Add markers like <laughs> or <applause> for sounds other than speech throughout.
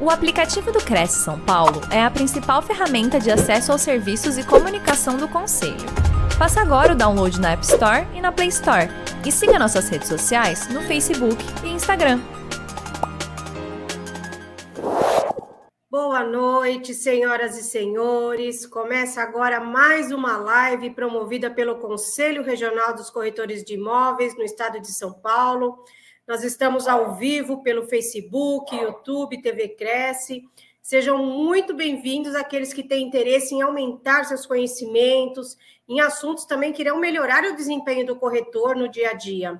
O aplicativo do Cresce São Paulo é a principal ferramenta de acesso aos serviços e comunicação do Conselho. Faça agora o download na App Store e na Play Store. E siga nossas redes sociais no Facebook e Instagram. Boa noite, senhoras e senhores. Começa agora mais uma live promovida pelo Conselho Regional dos Corretores de Imóveis no estado de São Paulo. Nós estamos ao vivo pelo Facebook, YouTube, TV Cresce. Sejam muito bem-vindos aqueles que têm interesse em aumentar seus conhecimentos, em assuntos também que irão melhorar o desempenho do corretor no dia a dia.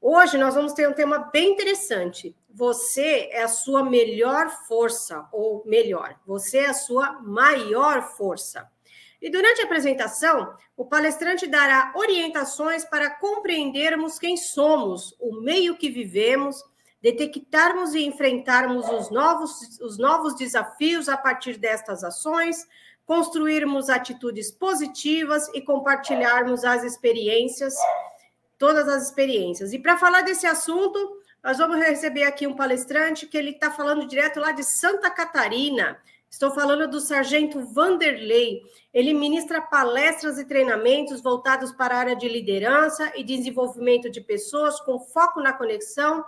Hoje nós vamos ter um tema bem interessante. Você é a sua melhor força, ou melhor, você é a sua maior força. E durante a apresentação, o palestrante dará orientações para compreendermos quem somos, o meio que vivemos, detectarmos e enfrentarmos os novos, os novos desafios a partir destas ações, construirmos atitudes positivas e compartilharmos as experiências, todas as experiências. E para falar desse assunto, nós vamos receber aqui um palestrante que ele está falando direto lá de Santa Catarina. Estou falando do sargento Vanderlei. Ele ministra palestras e treinamentos voltados para a área de liderança e desenvolvimento de pessoas com foco na conexão,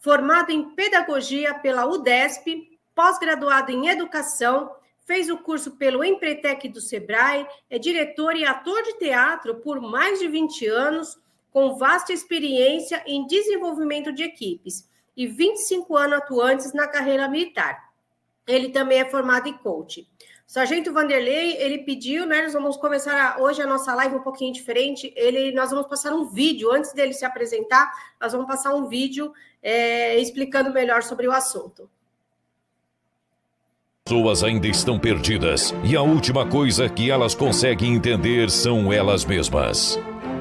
formado em pedagogia pela UDESP, pós-graduado em educação, fez o curso pelo Empretec do Sebrae, é diretor e ator de teatro por mais de 20 anos, com vasta experiência em desenvolvimento de equipes e 25 anos atuantes na carreira militar. Ele também é formado em coach. Sargento Vanderlei, ele pediu, né? Nós vamos começar hoje a nossa live um pouquinho diferente. Ele, nós vamos passar um vídeo antes dele se apresentar. Nós vamos passar um vídeo é, explicando melhor sobre o assunto. Pessoas ainda estão perdidas e a última coisa que elas conseguem entender são elas mesmas.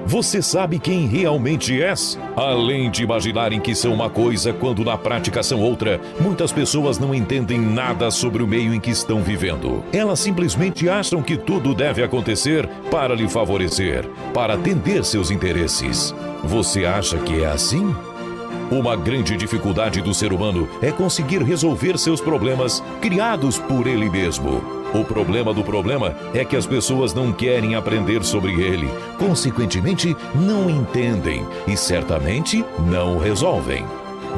Você sabe quem realmente és? Além de imaginarem que são uma coisa quando na prática são outra, muitas pessoas não entendem nada sobre o meio em que estão vivendo. Elas simplesmente acham que tudo deve acontecer para lhe favorecer, para atender seus interesses. Você acha que é assim? Uma grande dificuldade do ser humano é conseguir resolver seus problemas criados por ele mesmo. O problema do problema é que as pessoas não querem aprender sobre ele, consequentemente, não entendem e certamente não resolvem.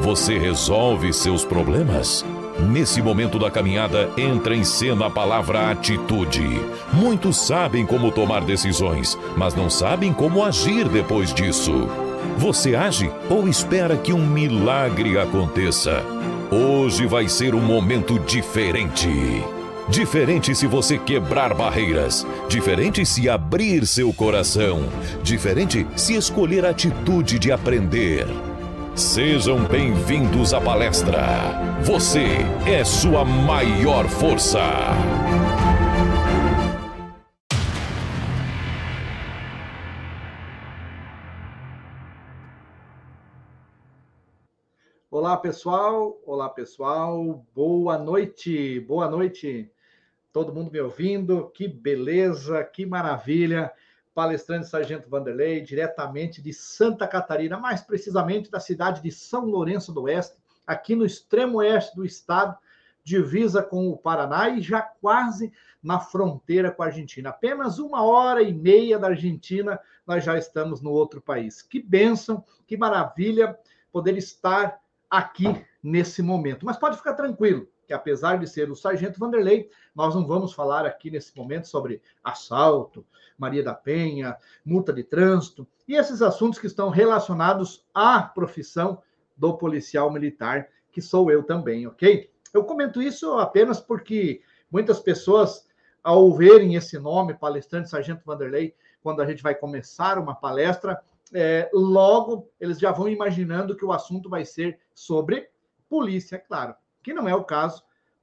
Você resolve seus problemas? Nesse momento da caminhada entra em cena a palavra atitude. Muitos sabem como tomar decisões, mas não sabem como agir depois disso. Você age ou espera que um milagre aconteça? Hoje vai ser um momento diferente. Diferente se você quebrar barreiras. Diferente se abrir seu coração. Diferente se escolher a atitude de aprender. Sejam bem-vindos à palestra. Você é sua maior força. Olá, pessoal. Olá, pessoal. Boa noite. Boa noite todo mundo me ouvindo, que beleza, que maravilha. Palestrante Sargento Vanderlei, diretamente de Santa Catarina, mais precisamente da cidade de São Lourenço do Oeste, aqui no extremo oeste do estado, divisa com o Paraná e já quase na fronteira com a Argentina. Apenas uma hora e meia da Argentina, nós já estamos no outro país. Que bênção, que maravilha poder estar aqui nesse momento. Mas pode ficar tranquilo, que apesar de ser o Sargento Vanderlei, nós não vamos falar aqui nesse momento sobre assalto, Maria da Penha, multa de trânsito e esses assuntos que estão relacionados à profissão do policial militar, que sou eu também, ok? Eu comento isso apenas porque muitas pessoas, ao verem esse nome, palestrante Sargento Vanderlei, quando a gente vai começar uma palestra, é, logo eles já vão imaginando que o assunto vai ser sobre polícia, é claro que não é o caso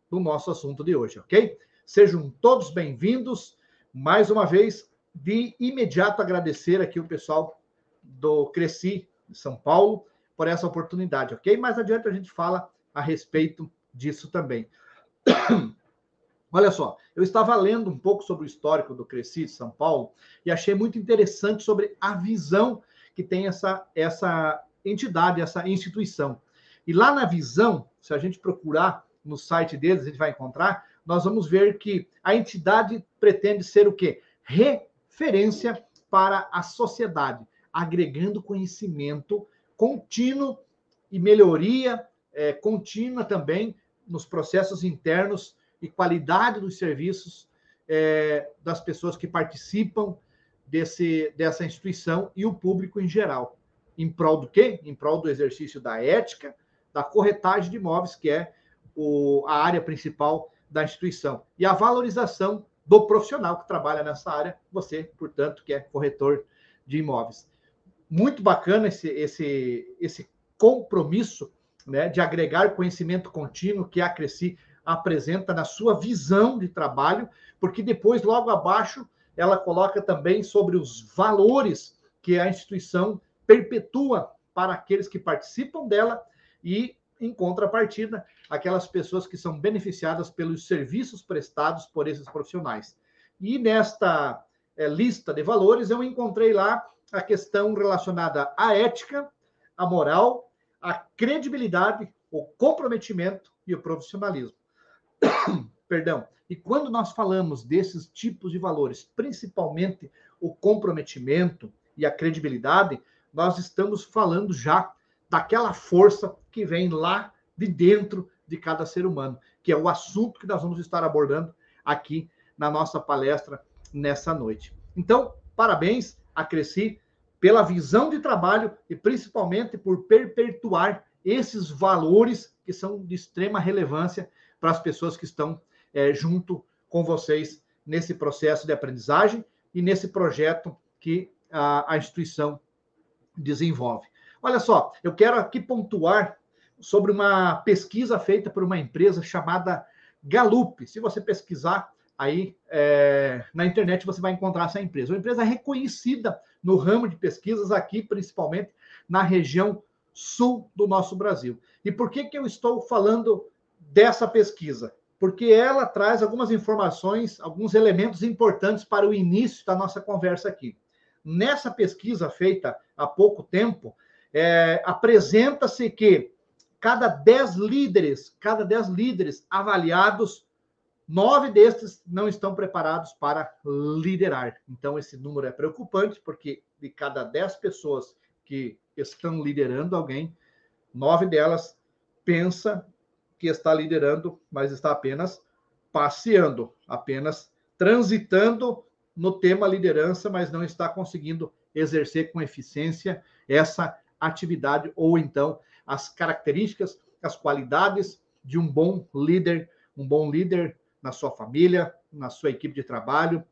do nosso assunto de hoje, ok? Sejam todos bem-vindos. Mais uma vez, de imediato agradecer aqui o pessoal do Cresci, de São Paulo, por essa oportunidade, ok? Mais adiante a gente fala a respeito disso também. <coughs> Olha só, eu estava lendo um pouco sobre o histórico do Cresci de São Paulo e achei muito interessante sobre a visão que tem essa, essa entidade, essa instituição. E lá na visão, se a gente procurar no site deles, a gente vai encontrar, nós vamos ver que a entidade pretende ser o quê? Referência para a sociedade, agregando conhecimento contínuo e melhoria é, contínua também nos processos internos e qualidade dos serviços é, das pessoas que participam desse, dessa instituição e o público em geral. Em prol do quê? Em prol do exercício da ética, da corretagem de imóveis, que é o, a área principal da instituição, e a valorização do profissional que trabalha nessa área, você, portanto, que é corretor de imóveis. Muito bacana esse, esse, esse compromisso né, de agregar conhecimento contínuo que a Cresci apresenta na sua visão de trabalho, porque depois, logo abaixo, ela coloca também sobre os valores que a instituição perpetua para aqueles que participam dela e, em contrapartida, aquelas pessoas que são beneficiadas pelos serviços prestados por esses profissionais. E nesta é, lista de valores, eu encontrei lá a questão relacionada à ética, à moral, à credibilidade, o comprometimento e o profissionalismo. <coughs> Perdão. E quando nós falamos desses tipos de valores, principalmente o comprometimento e a credibilidade, nós estamos falando já daquela força que vem lá de dentro de cada ser humano, que é o assunto que nós vamos estar abordando aqui na nossa palestra nessa noite. Então, parabéns a Cresci pela visão de trabalho e principalmente por perpetuar esses valores que são de extrema relevância para as pessoas que estão é, junto com vocês nesse processo de aprendizagem e nesse projeto que a, a instituição desenvolve. Olha só, eu quero aqui pontuar sobre uma pesquisa feita por uma empresa chamada Gallup. Se você pesquisar aí é, na internet, você vai encontrar essa empresa. Uma empresa reconhecida no ramo de pesquisas aqui, principalmente na região sul do nosso Brasil. E por que, que eu estou falando dessa pesquisa? Porque ela traz algumas informações, alguns elementos importantes para o início da nossa conversa aqui. Nessa pesquisa feita há pouco tempo, é, apresenta-se que cada 10 líderes, cada 10 líderes avaliados, nove destes não estão preparados para liderar. Então, esse número é preocupante, porque de cada 10 pessoas que estão liderando alguém, nove delas pensa que está liderando, mas está apenas passeando, apenas transitando no tema liderança, mas não está conseguindo exercer com eficiência essa atividade ou então as características, as qualidades de um bom líder, um bom líder na sua família, na sua equipe de trabalho,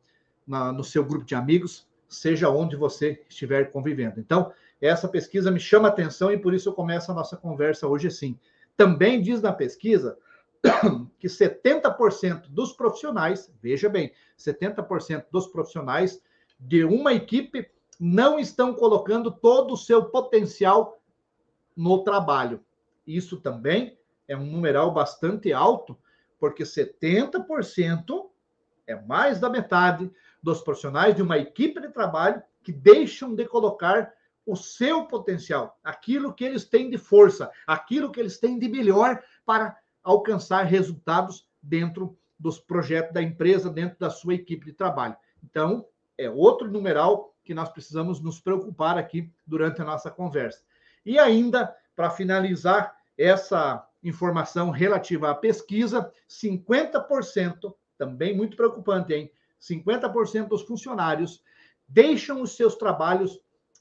na, no seu grupo de amigos, seja onde você estiver convivendo. Então, essa pesquisa me chama atenção e por isso eu começo a nossa conversa hoje assim. Também diz na pesquisa <coughs> que 70% dos profissionais, veja bem, 70% dos profissionais de uma equipe não estão colocando todo o seu potencial no trabalho. Isso também é um numeral bastante alto, porque 70% é mais da metade dos profissionais de uma equipe de trabalho que deixam de colocar o seu potencial, aquilo que eles têm de força, aquilo que eles têm de melhor para alcançar resultados dentro dos projetos da empresa, dentro da sua equipe de trabalho. Então, é outro numeral que nós precisamos nos preocupar aqui durante a nossa conversa. E ainda, para finalizar essa informação relativa à pesquisa, 50%, também muito preocupante, hein? 50% dos funcionários deixam os seus trabalhos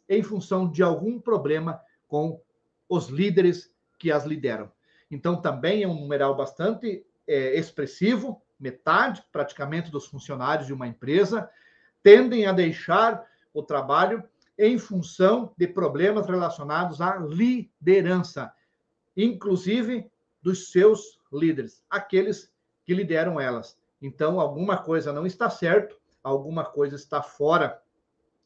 em função de algum problema com os líderes que as lideram. Então, também é um numeral bastante é, expressivo, metade praticamente dos funcionários de uma empresa tendem a deixar o trabalho em função de problemas relacionados à liderança, inclusive dos seus líderes, aqueles que lideram elas. Então, alguma coisa não está certo, alguma coisa está fora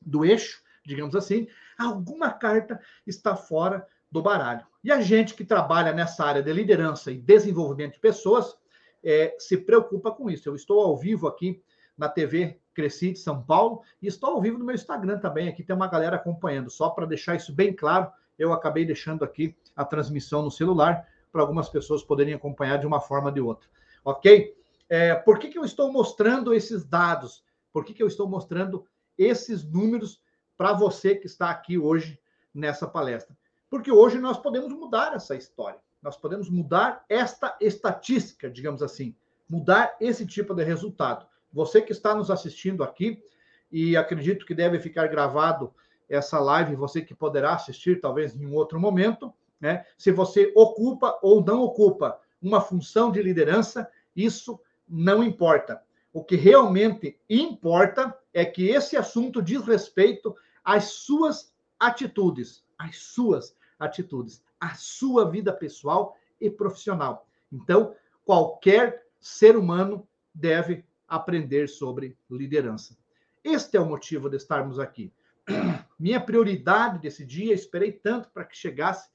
do eixo, digamos assim, alguma carta está fora do baralho. E a gente que trabalha nessa área de liderança e desenvolvimento de pessoas é, se preocupa com isso. Eu estou ao vivo aqui na TV Cresci de São Paulo e estou ao vivo no meu Instagram também. Aqui tem uma galera acompanhando. Só para deixar isso bem claro, eu acabei deixando aqui a transmissão no celular para algumas pessoas poderem acompanhar de uma forma ou de outra. Ok? É, por que, que eu estou mostrando esses dados? Por que, que eu estou mostrando esses números para você que está aqui hoje nessa palestra? Porque hoje nós podemos mudar essa história, nós podemos mudar esta estatística, digamos assim, mudar esse tipo de resultado. Você que está nos assistindo aqui, e acredito que deve ficar gravado essa live, você que poderá assistir talvez em um outro momento, né? Se você ocupa ou não ocupa uma função de liderança, isso não importa. O que realmente importa é que esse assunto diz respeito às suas atitudes, às suas atitudes, à sua vida pessoal e profissional. Então, qualquer ser humano deve aprender sobre liderança. Este é o motivo de estarmos aqui. <clears throat> Minha prioridade desse dia, esperei tanto para que chegasse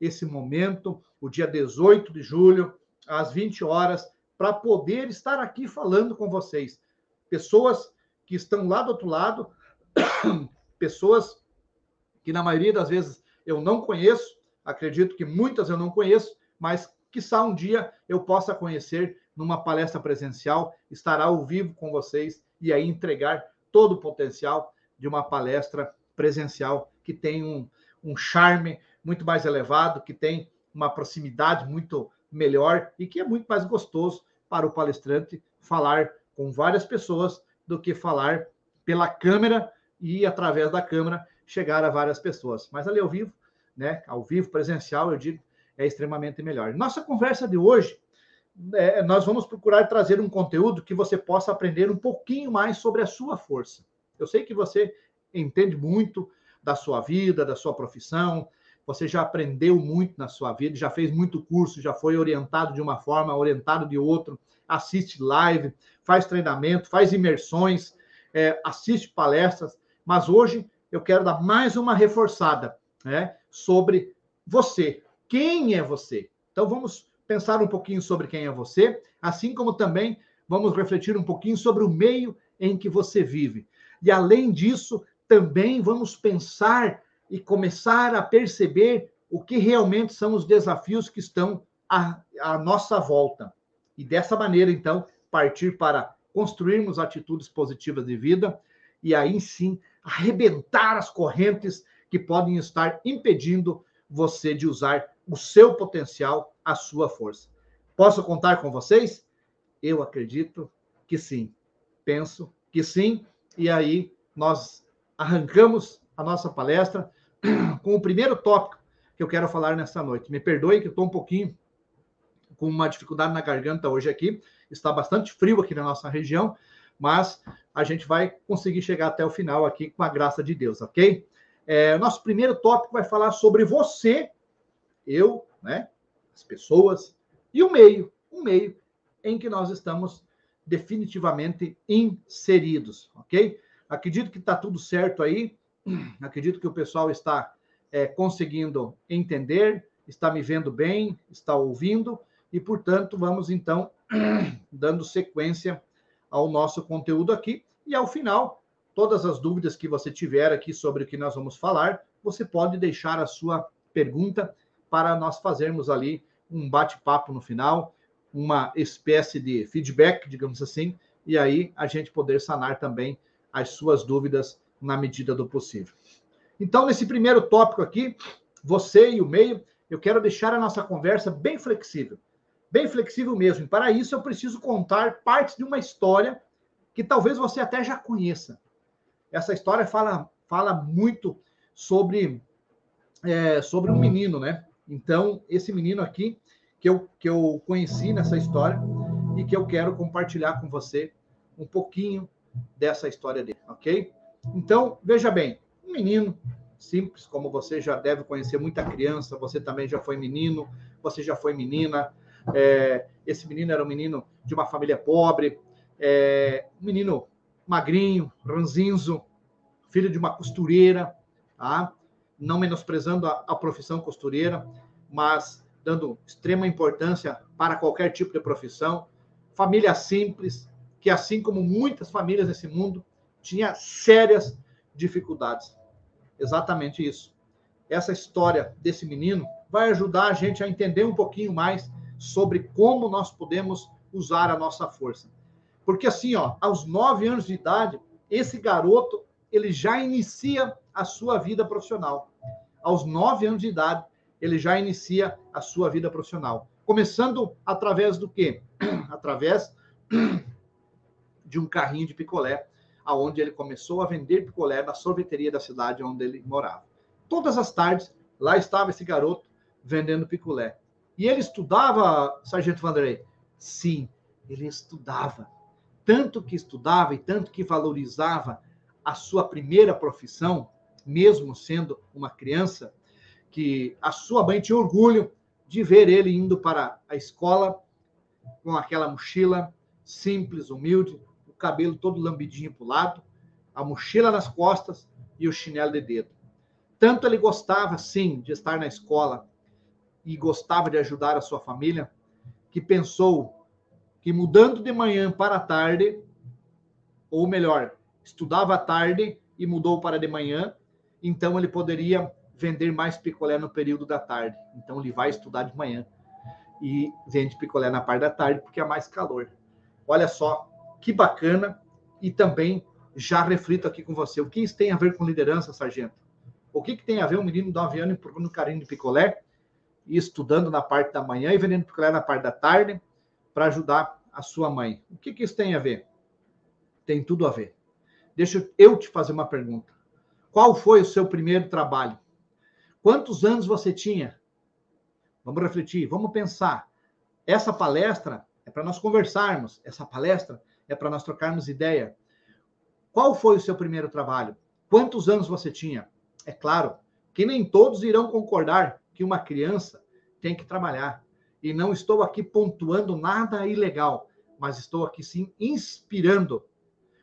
esse momento, o dia 18 de julho, às 20 horas, para poder estar aqui falando com vocês. Pessoas que estão lá do outro lado, <clears throat> pessoas que na maioria das vezes eu não conheço, acredito que muitas eu não conheço, mas que um dia eu possa conhecer numa palestra presencial, estar ao vivo com vocês e aí entregar todo o potencial de uma palestra presencial que tem um, um charme muito mais elevado, que tem uma proximidade muito melhor e que é muito mais gostoso para o palestrante falar com várias pessoas do que falar pela câmera e através da câmera chegar a várias pessoas. Mas ali ao vivo, né, ao vivo presencial, eu digo, é extremamente melhor. Nossa conversa de hoje, é, nós vamos procurar trazer um conteúdo que você possa aprender um pouquinho mais sobre a sua força. Eu sei que você entende muito da sua vida, da sua profissão, você já aprendeu muito na sua vida, já fez muito curso, já foi orientado de uma forma, orientado de outra, assiste live, faz treinamento, faz imersões, é, assiste palestras, mas hoje eu quero dar mais uma reforçada né, sobre você. Quem é você? Então vamos pensar um pouquinho sobre quem é você, assim como também vamos refletir um pouquinho sobre o meio em que você vive. E além disso, também vamos pensar e começar a perceber o que realmente são os desafios que estão à, à nossa volta. E dessa maneira, então, partir para construirmos atitudes positivas de vida e aí sim arrebentar as correntes que podem estar impedindo você de usar o seu potencial, a sua força. Posso contar com vocês? Eu acredito que sim. Penso que sim. E aí nós arrancamos a nossa palestra <clears throat> com o primeiro tópico que eu quero falar nessa noite. Me perdoe que eu estou um pouquinho com uma dificuldade na garganta hoje aqui. Está bastante frio aqui na nossa região, mas a gente vai conseguir chegar até o final aqui com a graça de Deus, ok? É, nosso primeiro tópico vai falar sobre você, eu, né? As pessoas e o meio, o meio em que nós estamos definitivamente inseridos, ok? Acredito que está tudo certo aí. <clears throat> Acredito que o pessoal está é, conseguindo entender, está me vendo bem, está ouvindo, e, portanto, vamos então <clears throat> dando sequência ao nosso conteúdo aqui. E ao final, todas as dúvidas que você tiver aqui sobre o que nós vamos falar, você pode deixar a sua pergunta para nós fazermos ali um bate-papo no final, uma espécie de feedback, digamos assim, e aí a gente poder sanar também as suas dúvidas na medida do possível. Então, nesse primeiro tópico aqui, você e o meio, eu quero deixar a nossa conversa bem flexível. Bem flexível mesmo. E para isso, eu preciso contar partes de uma história que talvez você até já conheça. Essa história fala, fala muito sobre, é, sobre um menino, né? Então, esse menino aqui, que eu, que eu conheci nessa história e que eu quero compartilhar com você um pouquinho dessa história dele, ok? Então, veja bem, um menino simples, como você já deve conhecer muita criança, você também já foi menino, você já foi menina. É, esse menino era um menino de uma família pobre, é, um menino magrinho, ranzinzo, filho de uma costureira, tá? Não menosprezando a, a profissão costureira, mas dando extrema importância para qualquer tipo de profissão. Família simples, que, assim como muitas famílias nesse mundo, tinha sérias dificuldades. Exatamente isso. Essa história desse menino vai ajudar a gente a entender um pouquinho mais sobre como nós podemos usar a nossa força. Porque assim, ó, aos nove anos de idade, esse garoto ele já inicia a sua vida profissional. Aos nove anos de idade, ele já inicia a sua vida profissional. Começando através do quê? <clears throat> através <clears throat> de um carrinho de picolé, aonde ele começou a vender picolé na sorveteria da cidade onde ele morava. Todas as tardes, lá estava esse garoto vendendo picolé. E ele estudava, Sargento Vanderlei? Sim, ele estudava. Tanto que estudava e tanto que valorizava a sua primeira profissão, mesmo sendo uma criança, que a sua mãe tinha orgulho de ver ele indo para a escola com aquela mochila simples, humilde, o cabelo todo lambidinho para o lado, a mochila nas costas e o chinelo de dedo. Tanto ele gostava, sim, de estar na escola e gostava de ajudar a sua família, que pensou que mudando de manhã para a tarde, ou melhor, estudava à tarde e mudou para de manhã, então ele poderia vender mais picolé no período da tarde. Então ele vai estudar de manhã e vende picolé na parte da tarde porque é mais calor. Olha só que bacana e também já reflito aqui com você. O que isso tem a ver com liderança, sargento? O que, que tem a ver um menino de 9 anos procurando carinho de picolé e estudando na parte da manhã e vendendo picolé na parte da tarde para ajudar a sua mãe? O que, que isso tem a ver? Tem tudo a ver. Deixa eu te fazer uma pergunta. Qual foi o seu primeiro trabalho? Quantos anos você tinha? Vamos refletir, vamos pensar. Essa palestra é para nós conversarmos, essa palestra é para nós trocarmos ideia. Qual foi o seu primeiro trabalho? Quantos anos você tinha? É claro que nem todos irão concordar que uma criança tem que trabalhar. E não estou aqui pontuando nada ilegal, mas estou aqui sim inspirando.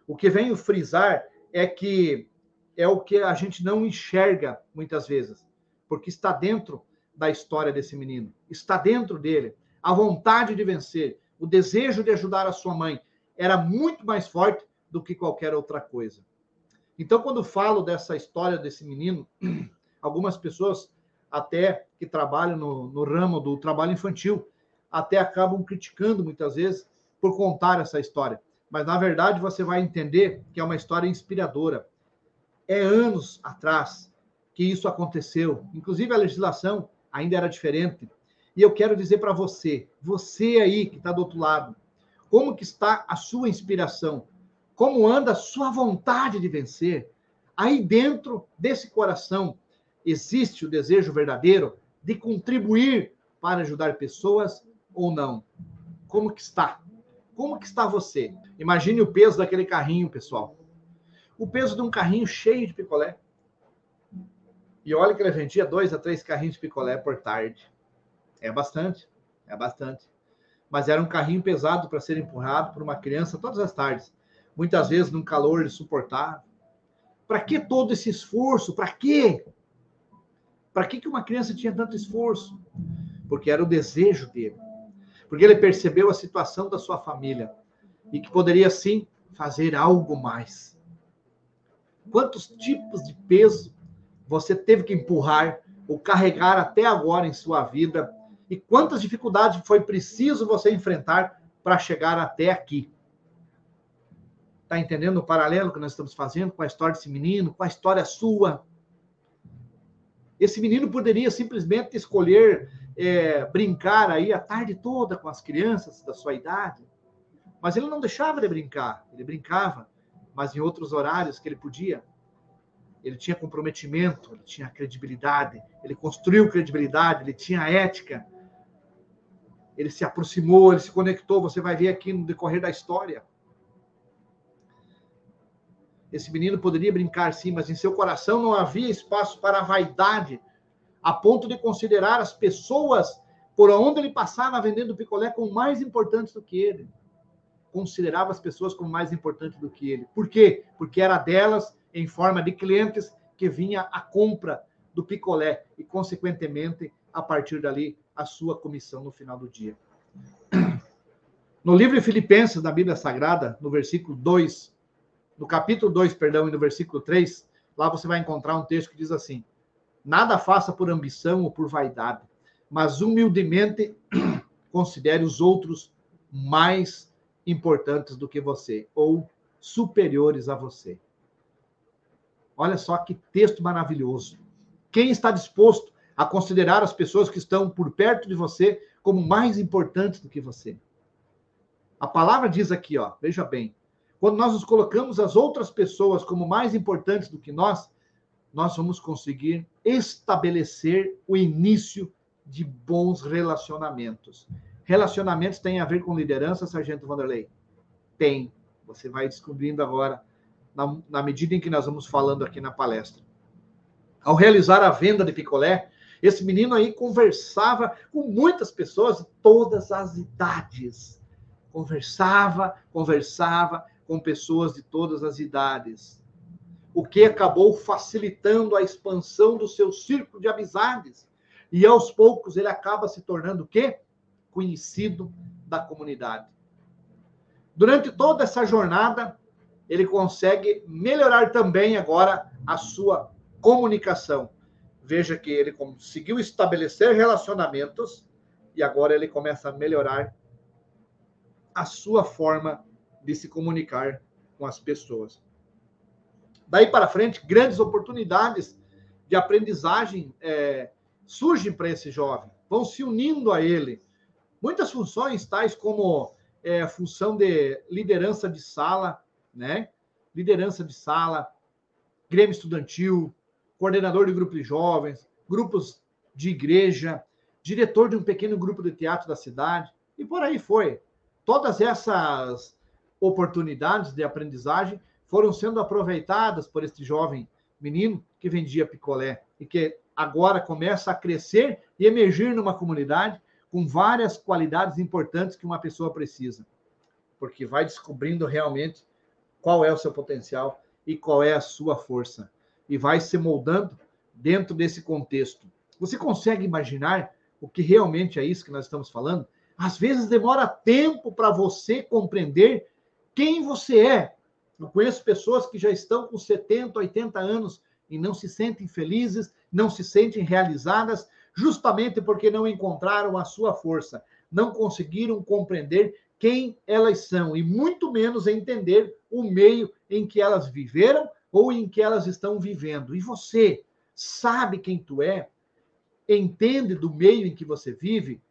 O que venho frisar é que é o que a gente não enxerga muitas vezes porque está dentro da história desse menino, está dentro dele. A vontade de vencer, o desejo de ajudar a sua mãe era muito mais forte do que qualquer outra coisa. Então, quando falo dessa história desse menino, <clears throat> algumas pessoas, até que trabalham no, no ramo do trabalho infantil, até acabam criticando muitas vezes por contar essa história. Mas, na verdade, você vai entender que é uma história inspiradora. É anos atrás, que isso aconteceu. Inclusive, a legislação ainda era diferente. E eu quero dizer para você, você aí que está do outro lado, como que está a sua inspiração? Como anda a sua vontade de vencer? Aí dentro desse coração existe o desejo verdadeiro de contribuir para ajudar pessoas ou não? Como que está? Como que está você? Imagine o peso daquele carrinho, pessoal. O peso de um carrinho cheio de picolé. E olha que ele vendia dois a três carrinhos de picolé por tarde. É bastante, é bastante. Mas era um carrinho pesado para ser empurrado por uma criança todas as tardes. Muitas vezes num calor insuportável. Para que todo esse esforço? Para quê? Para que, que uma criança tinha tanto esforço? Porque era o desejo dele. Porque ele percebeu a situação da sua família e que poderia sim fazer algo mais. Quantos tipos de peso você teve que empurrar ou carregar até agora em sua vida? E quantas dificuldades foi preciso você enfrentar para chegar até aqui? Está entendendo o paralelo que nós estamos fazendo com a história desse menino, com a história sua? Esse menino poderia simplesmente escolher é, brincar aí a tarde toda com as crianças da sua idade, mas ele não deixava de brincar, ele brincava, mas em outros horários que ele podia ele tinha comprometimento, ele tinha credibilidade, ele construiu credibilidade, ele tinha ética, ele se aproximou, ele se conectou. Você vai ver aqui no decorrer da história. Esse menino poderia brincar sim, mas em seu coração não havia espaço para a vaidade, a ponto de considerar as pessoas por onde ele passava vendendo picolé como mais importantes do que ele. Considerava as pessoas como mais importantes do que ele. Por quê? Porque era delas em forma de clientes que vinha a compra do picolé e, consequentemente, a partir dali, a sua comissão no final do dia. No livro de Filipenses, da Bíblia Sagrada, no versículo 2, no capítulo 2, perdão, e no versículo 3, lá você vai encontrar um texto que diz assim: Nada faça por ambição ou por vaidade, mas humildemente <clears throat> considere os outros mais importantes do que você ou superiores a você. Olha só que texto maravilhoso. Quem está disposto a considerar as pessoas que estão por perto de você como mais importantes do que você? A palavra diz aqui, ó, veja bem, quando nós nos colocamos as outras pessoas como mais importantes do que nós, nós vamos conseguir estabelecer o início de bons relacionamentos. Relacionamentos têm a ver com liderança, Sargento Vanderlei? Tem. Você vai descobrindo agora, na, na medida em que nós vamos falando aqui na palestra. Ao realizar a venda de picolé, esse menino aí conversava com muitas pessoas de todas as idades. Conversava, conversava com pessoas de todas as idades. O que acabou facilitando a expansão do seu círculo de amizades. E aos poucos ele acaba se tornando o quê? Conhecido da comunidade. Durante toda essa jornada, ele consegue melhorar também agora a sua comunicação. Veja que ele conseguiu estabelecer relacionamentos e agora ele começa a melhorar a sua forma de se comunicar com as pessoas. Daí para frente, grandes oportunidades de aprendizagem é, surgem para esse jovem, vão se unindo a ele. Muitas funções, tais como é, função de liderança de sala, né? Liderança de sala, grêmio estudantil, coordenador de grupo de jovens, grupos de igreja, diretor de um pequeno grupo de teatro da cidade, e por aí foi. Todas essas oportunidades de aprendizagem foram sendo aproveitadas por este jovem menino que vendia picolé e que agora começa a crescer e emergir numa comunidade com várias qualidades importantes que uma pessoa precisa, porque vai descobrindo realmente qual é o seu potencial e qual é a sua força e vai se moldando dentro desse contexto. Você consegue imaginar o que realmente é isso que nós estamos falando? Às vezes demora tempo para você compreender quem você é. Eu conheço pessoas que já estão com 70, 80 anos e não se sentem felizes, não se sentem realizadas, justamente porque não encontraram a sua força, não conseguiram compreender quem elas são e muito menos entender o meio em que elas viveram ou em que elas estão vivendo. E você sabe quem tu é? Entende do meio em que você vive?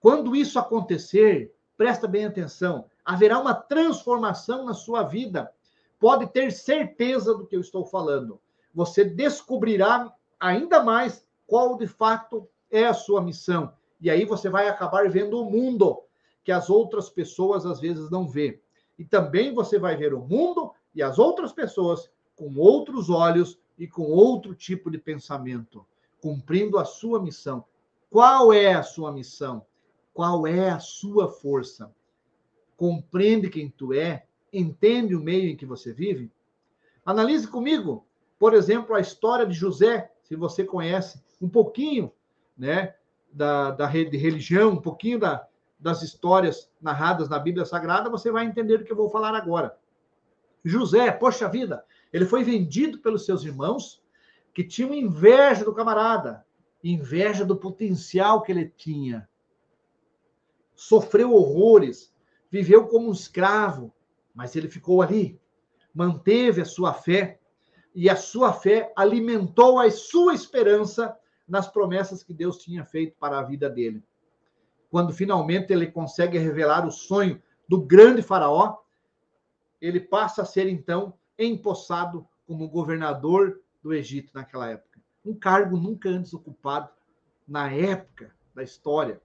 Quando isso acontecer, presta bem atenção, haverá uma transformação na sua vida. Pode ter certeza do que eu estou falando. Você descobrirá ainda mais qual de fato é a sua missão. E aí você vai acabar vendo o mundo que as outras pessoas às vezes não vê. E também você vai ver o mundo e as outras pessoas com outros olhos e com outro tipo de pensamento, cumprindo a sua missão. Qual é a sua missão? Qual é a sua força? Compreende quem tu é? Entende o meio em que você vive? Analise comigo, por exemplo, a história de José, se você conhece um pouquinho né, da, da de religião, um pouquinho da, das histórias narradas na Bíblia Sagrada, você vai entender o que eu vou falar agora. José, poxa vida, ele foi vendido pelos seus irmãos que tinham inveja do camarada, inveja do potencial que ele tinha. Sofreu horrores, viveu como um escravo, mas ele ficou ali, manteve a sua fé, e a sua fé alimentou a sua esperança nas promessas que Deus tinha feito para a vida dele. Quando finalmente ele consegue revelar o sonho do grande faraó, ele passa a ser então empossado como governador do Egito naquela época. Um cargo nunca antes ocupado na época da história.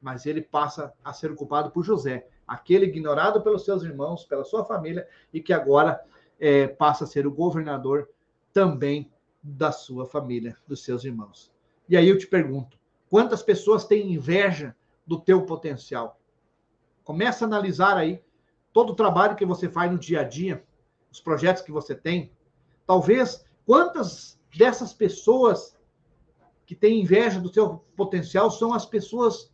Mas ele passa a ser ocupado por José, aquele ignorado pelos seus irmãos, pela sua família, e que agora é, passa a ser o governador também da sua família, dos seus irmãos. E aí eu te pergunto: quantas pessoas têm inveja do teu potencial? Começa a analisar aí todo o trabalho que você faz no dia a dia, os projetos que você tem. Talvez quantas dessas pessoas que têm inveja do seu potencial são as pessoas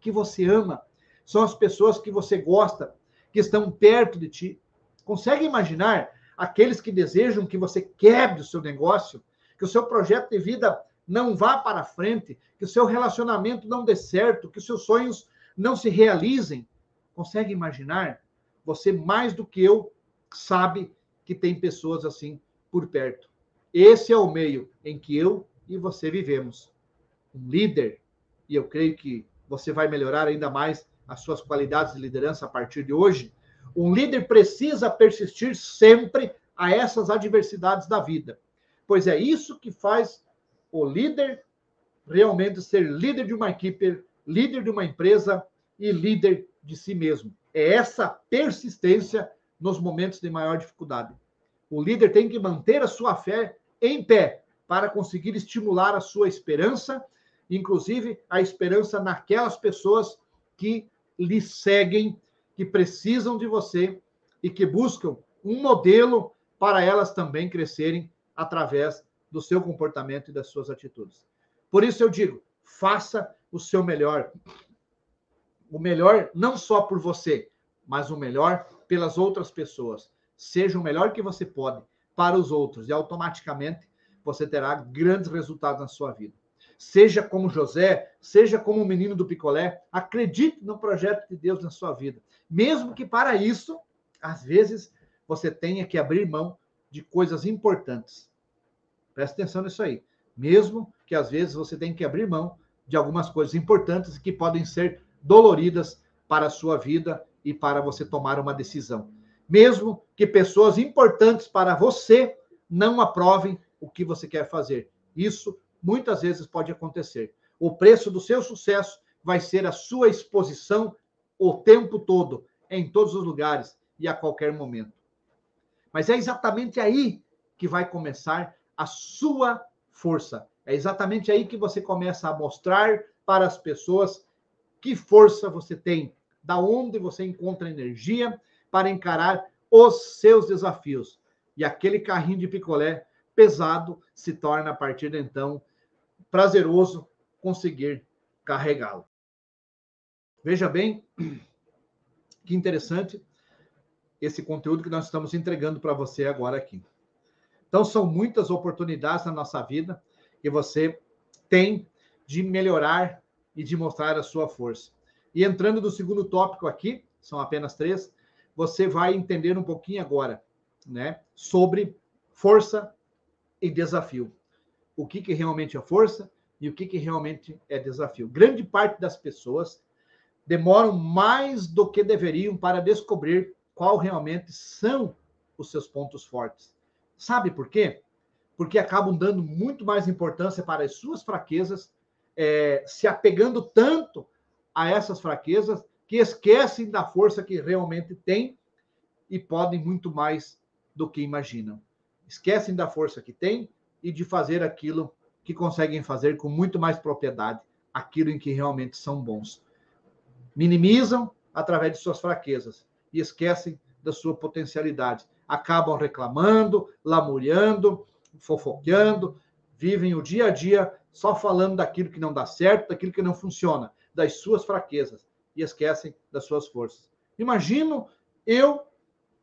que você ama, são as pessoas que você gosta, que estão perto de ti. Consegue imaginar aqueles que desejam que você quebre o seu negócio, que o seu projeto de vida não vá para frente, que o seu relacionamento não dê certo, que os seus sonhos não se realizem. Consegue imaginar? Você, mais do que eu, sabe que tem pessoas assim por perto. Esse é o meio em que eu e você vivemos. Um líder, e eu creio que você vai melhorar ainda mais as suas qualidades de liderança a partir de hoje. Um líder precisa persistir sempre a essas adversidades da vida, pois é isso que faz o líder realmente ser líder de uma equipe, líder de uma empresa e líder de si mesmo. É essa persistência nos momentos de maior dificuldade. O líder tem que manter a sua fé em pé para conseguir estimular a sua esperança, inclusive a esperança naquelas pessoas que lhe seguem, que precisam de você e que buscam um modelo para elas também crescerem através do seu comportamento e das suas atitudes. Por isso eu digo, faça o seu melhor. O melhor não só por você, mas o melhor pelas outras pessoas. Seja o melhor que você pode para os outros e automaticamente você terá grandes resultados na sua vida. Seja como José, seja como o menino do picolé, acredite no projeto de Deus na sua vida. Mesmo que para isso, às vezes, você tenha que abrir mão de coisas importantes. Preste atenção nisso aí. Mesmo que às vezes você tenha que abrir mão de algumas coisas importantes que podem ser doloridas para a sua vida e para você tomar uma decisão. Mesmo que pessoas importantes para você não aprovem o que você quer fazer. Isso muitas vezes pode acontecer. O preço do seu sucesso vai ser a sua exposição o tempo todo, em todos os lugares e a qualquer momento. Mas é exatamente aí que vai começar a sua força. É exatamente aí que você começa a mostrar para as pessoas que força você tem, da onde você encontra energia para encarar os seus desafios. E aquele carrinho de picolé pesado se torna a partir de então prazeroso conseguir carregá-lo. Veja bem que interessante esse conteúdo que nós estamos entregando para você agora aqui. Então, são muitas oportunidades na nossa vida que você tem de melhorar e de mostrar a sua força. E entrando no segundo tópico aqui, são apenas três, você vai entender um pouquinho agora, né, sobre força e desafio o que, que realmente é força e o que, que realmente é desafio. Grande parte das pessoas demoram mais do que deveriam para descobrir qual realmente são os seus pontos fortes. Sabe por quê? Porque acabam dando muito mais importância para as suas fraquezas, é, se apegando tanto a essas fraquezas que esquecem da força que realmente têm e podem muito mais do que imaginam. Esquecem da força que têm e de fazer aquilo que conseguem fazer com muito mais propriedade, aquilo em que realmente são bons. Minimizam através de suas fraquezas e esquecem da sua potencialidade. Acabam reclamando, lamuriando, fofoqueando, vivem o dia a dia só falando daquilo que não dá certo, daquilo que não funciona, das suas fraquezas e esquecem das suas forças. Imagino eu,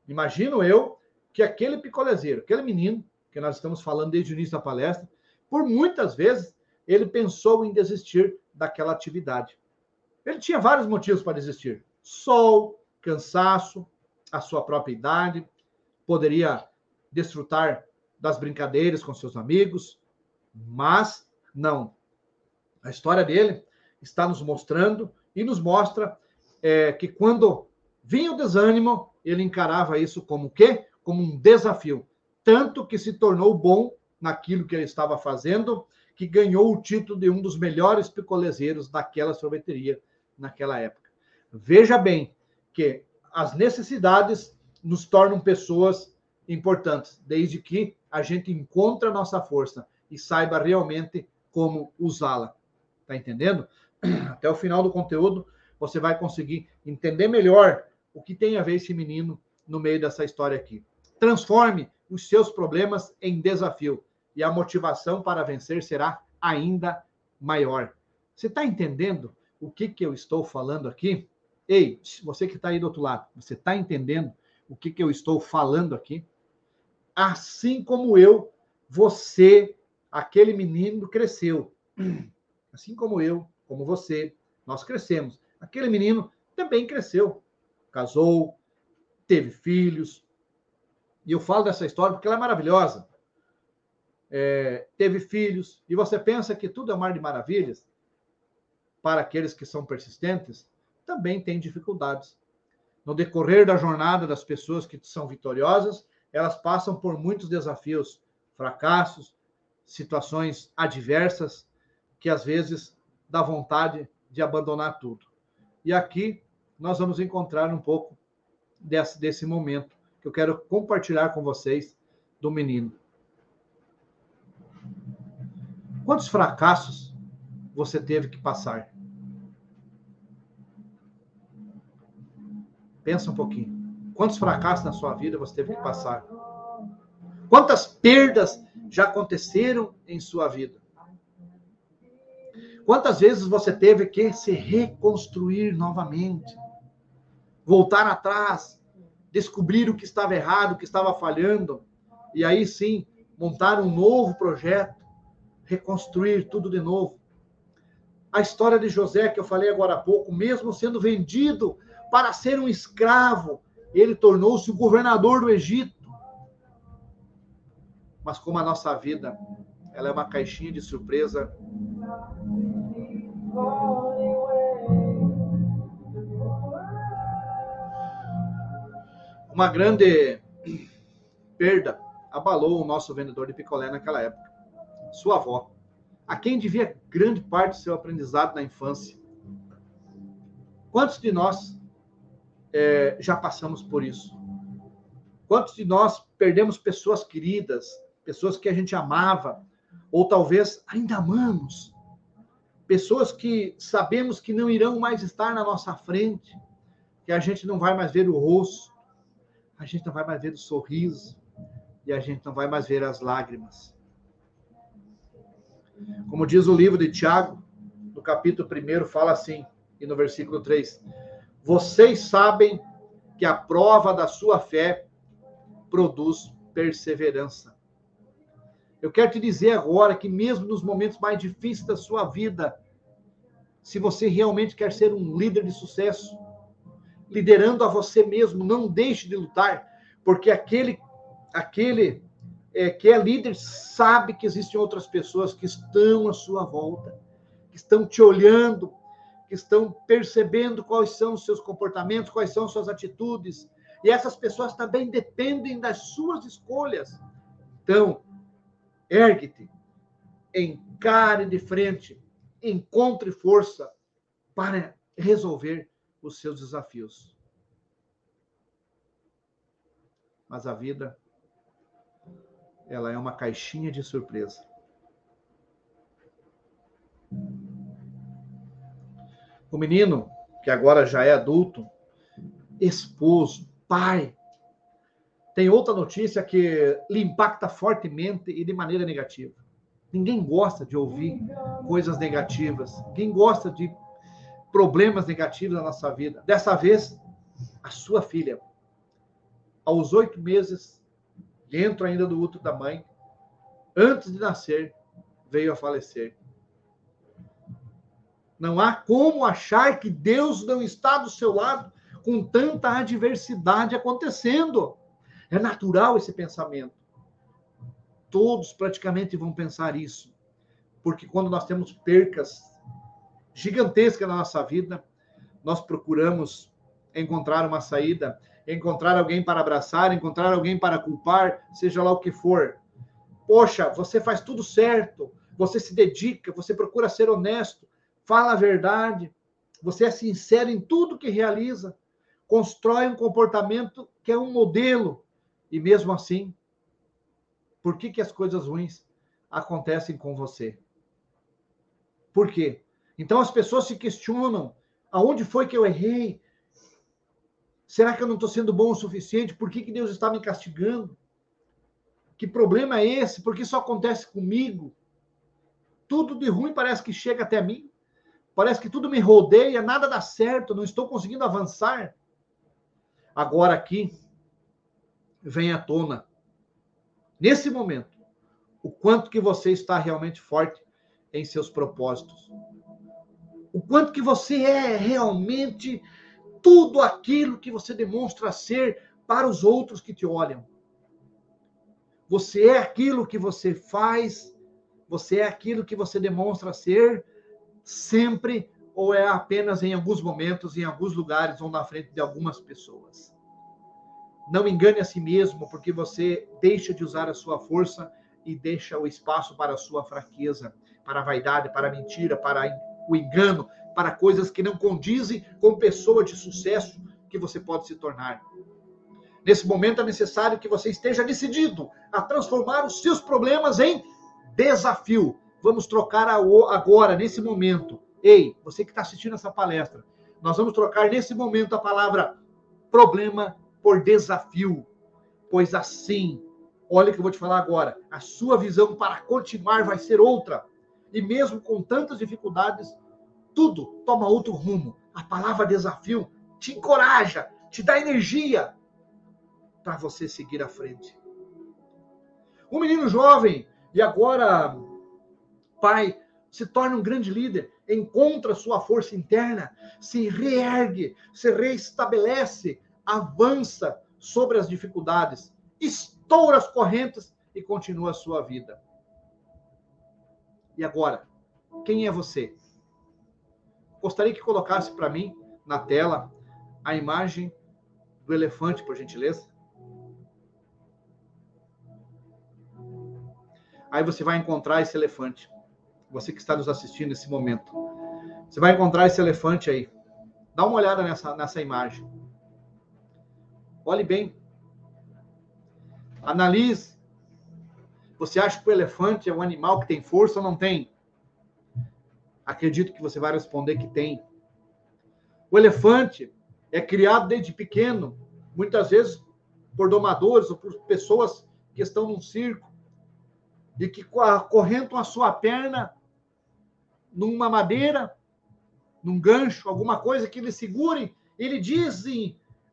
imagino eu que aquele picolezeiro, aquele menino que nós estamos falando desde o início da palestra, por muitas vezes ele pensou em desistir daquela atividade. Ele tinha vários motivos para desistir: sol, cansaço, a sua própria idade, poderia desfrutar das brincadeiras com seus amigos, mas não. A história dele está nos mostrando e nos mostra é, que quando vinha o desânimo, ele encarava isso como o quê? Como um desafio tanto que se tornou bom naquilo que ele estava fazendo, que ganhou o título de um dos melhores picolezeiros daquela sorveteria naquela época. Veja bem que as necessidades nos tornam pessoas importantes, desde que a gente encontre a nossa força e saiba realmente como usá-la. Tá entendendo? Até o final do conteúdo, você vai conseguir entender melhor o que tem a ver esse menino no meio dessa história aqui. Transforme os seus problemas em desafio e a motivação para vencer será ainda maior. Você está entendendo o que, que eu estou falando aqui? Ei, você que está aí do outro lado, você está entendendo o que, que eu estou falando aqui? Assim como eu, você, aquele menino cresceu. Assim como eu, como você, nós crescemos. Aquele menino também cresceu, casou, teve filhos. E eu falo dessa história porque ela é maravilhosa. É, teve filhos, e você pensa que tudo é mar de maravilhas, para aqueles que são persistentes, também tem dificuldades. No decorrer da jornada das pessoas que são vitoriosas, elas passam por muitos desafios, fracassos, situações adversas, que às vezes dá vontade de abandonar tudo. E aqui nós vamos encontrar um pouco desse, desse momento que eu quero compartilhar com vocês do menino. Quantos fracassos você teve que passar? Pensa um pouquinho. Quantos fracassos na sua vida você teve que passar? Quantas perdas já aconteceram em sua vida? Quantas vezes você teve que se reconstruir novamente? Voltar atrás, descobrir o que estava errado, o que estava falhando, e aí sim montar um novo projeto, reconstruir tudo de novo. A história de José, que eu falei agora há pouco, mesmo sendo vendido para ser um escravo, ele tornou-se o governador do Egito. Mas como a nossa vida, ela é uma caixinha de surpresa. Uma grande perda abalou o nosso vendedor de picolé naquela época. Sua avó, a quem devia grande parte do seu aprendizado na infância. Quantos de nós é, já passamos por isso? Quantos de nós perdemos pessoas queridas, pessoas que a gente amava, ou talvez ainda amamos? Pessoas que sabemos que não irão mais estar na nossa frente, que a gente não vai mais ver o rosto, a gente não vai mais ver o sorriso, e a gente não vai mais ver as lágrimas. Como diz o livro de Tiago, no capítulo 1, fala assim, e no versículo 3: vocês sabem que a prova da sua fé produz perseverança. Eu quero te dizer agora que, mesmo nos momentos mais difíceis da sua vida, se você realmente quer ser um líder de sucesso, liderando a você mesmo, não deixe de lutar, porque aquele, aquele é, que é líder sabe que existem outras pessoas que estão à sua volta, que estão te olhando, que estão percebendo quais são os seus comportamentos, quais são suas atitudes. E essas pessoas também dependem das suas escolhas. Então, ergue-te, encare de frente, encontre força para resolver os seus desafios. Mas a vida, ela é uma caixinha de surpresa. O menino, que agora já é adulto, esposo, pai, tem outra notícia que lhe impacta fortemente e de maneira negativa. Ninguém gosta de ouvir coisas negativas. Ninguém gosta de problemas negativos na nossa vida. Dessa vez, a sua filha, aos oito meses, dentro ainda do útero da mãe, antes de nascer, veio a falecer. Não há como achar que Deus não está do seu lado com tanta adversidade acontecendo. É natural esse pensamento. Todos praticamente vão pensar isso. Porque quando nós temos percas gigantescas na nossa vida, nós procuramos encontrar uma saída, encontrar alguém para abraçar, encontrar alguém para culpar, seja lá o que for. Poxa, você faz tudo certo, você se dedica, você procura ser honesto, fala a verdade, você é sincero em tudo que realiza, constrói um comportamento que é um modelo, e mesmo assim, por que, que as coisas ruins acontecem com você? Por quê? Então as pessoas se questionam: aonde foi que eu errei? Será que eu não estou sendo bom o suficiente? Por que, que Deus está me castigando? Que problema é esse? Por que isso acontece comigo? Tudo de ruim parece que chega até mim. Parece que tudo me rodeia, nada dá certo, não estou conseguindo avançar. Agora aqui vem à tona, nesse momento, o quanto que você está realmente forte em seus propósitos. O quanto que você é realmente tudo aquilo que você demonstra ser para os outros que te olham. Você é aquilo que você faz, você é aquilo que você demonstra ser sempre ou é apenas em alguns momentos, em alguns lugares ou na frente de algumas pessoas. Não engane a si mesmo, porque você deixa de usar a sua força e deixa o espaço para a sua fraqueza, para a vaidade, para a mentira, para o engano, para coisas que não condizem com pessoa de sucesso que você pode se tornar. Nesse momento é necessário que você esteja decidido a transformar os seus problemas em desafio. Vamos trocar agora, nesse momento. Ei, você que está assistindo essa palestra, nós vamos trocar nesse momento a palavra problema por desafio. Pois assim, olha o que eu vou te falar agora, a sua visão para continuar vai ser outra. E mesmo com tantas dificuldades, tudo toma outro rumo. A palavra desafio te encoraja, te dá energia para você seguir à frente. Um menino jovem e agora pai se torna um grande líder, encontra sua força interna, se reergue, se reestabelece, avança sobre as dificuldades, estoura as correntes e continua a sua vida. E agora, quem é você? Gostaria que colocasse para mim na tela a imagem do elefante, por gentileza. Aí você vai encontrar esse elefante. Você que está nos assistindo nesse momento. Você vai encontrar esse elefante aí. Dá uma olhada nessa, nessa imagem. Olhe bem. Analise. Você acha que o elefante é um animal que tem força ou não tem? Acredito que você vai responder que tem. O elefante é criado desde pequeno, muitas vezes por domadores ou por pessoas que estão num circo e que correntam a sua perna numa madeira, num gancho, alguma coisa que ele segure, ele diz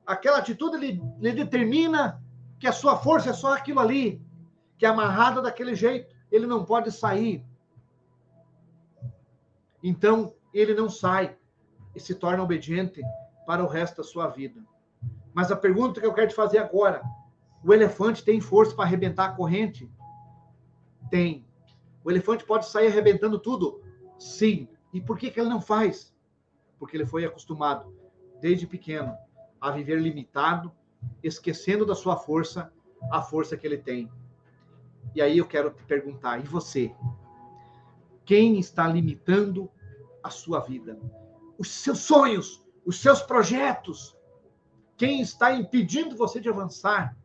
aquela atitude, ele determina que a sua força é só aquilo ali, que é amarrada daquele jeito, ele não pode sair. Então, ele não sai e se torna obediente para o resto da sua vida. Mas a pergunta que eu quero te fazer agora: o elefante tem força para arrebentar a corrente? Tem. O elefante pode sair arrebentando tudo? Sim. E por que, que ele não faz? Porque ele foi acostumado, desde pequeno, a viver limitado, esquecendo da sua força, a força que ele tem. E aí eu quero te perguntar: e você? Quem está limitando a sua vida? Os seus sonhos, os seus projetos. Quem está impedindo você de avançar?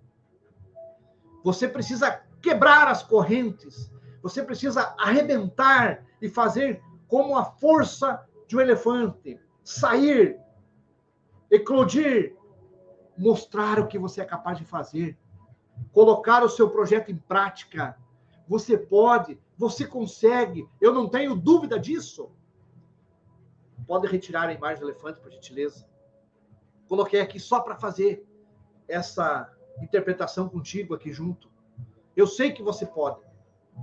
Você precisa quebrar as correntes. Você precisa arrebentar e fazer como a força de um elefante, sair, eclodir, mostrar o que você é capaz de fazer, colocar o seu projeto em prática. Você pode, você consegue, eu não tenho dúvida disso. Pode retirar a imagem do elefante, por gentileza. Coloquei aqui só para fazer essa interpretação contigo aqui junto. Eu sei que você pode.